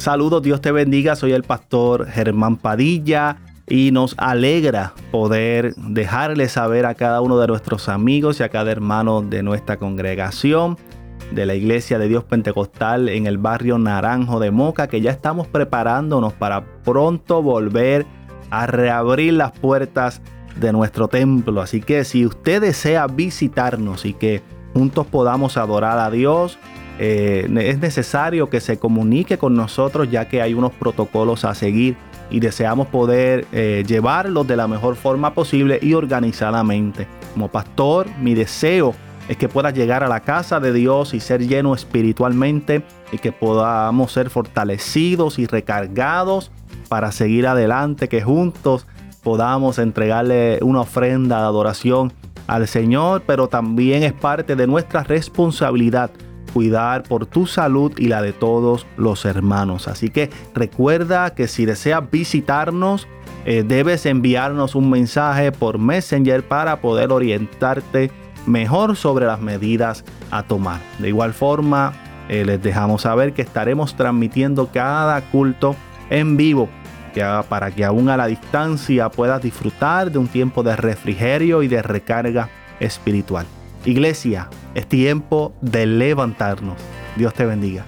Saludos, Dios te bendiga. Soy el pastor Germán Padilla y nos alegra poder dejarle saber a cada uno de nuestros amigos y a cada hermano de nuestra congregación de la Iglesia de Dios Pentecostal en el barrio Naranjo de Moca que ya estamos preparándonos para pronto volver a reabrir las puertas de nuestro templo. Así que si usted desea visitarnos y que juntos podamos adorar a Dios, eh, es necesario que se comunique con nosotros ya que hay unos protocolos a seguir y deseamos poder eh, llevarlos de la mejor forma posible y organizadamente. Como pastor, mi deseo es que puedas llegar a la casa de Dios y ser lleno espiritualmente y que podamos ser fortalecidos y recargados para seguir adelante, que juntos podamos entregarle una ofrenda de adoración al Señor, pero también es parte de nuestra responsabilidad cuidar por tu salud y la de todos los hermanos. Así que recuerda que si deseas visitarnos, eh, debes enviarnos un mensaje por Messenger para poder orientarte mejor sobre las medidas a tomar. De igual forma, eh, les dejamos saber que estaremos transmitiendo cada culto en vivo para que aún a la distancia puedas disfrutar de un tiempo de refrigerio y de recarga espiritual. Iglesia, es tiempo de levantarnos. Dios te bendiga.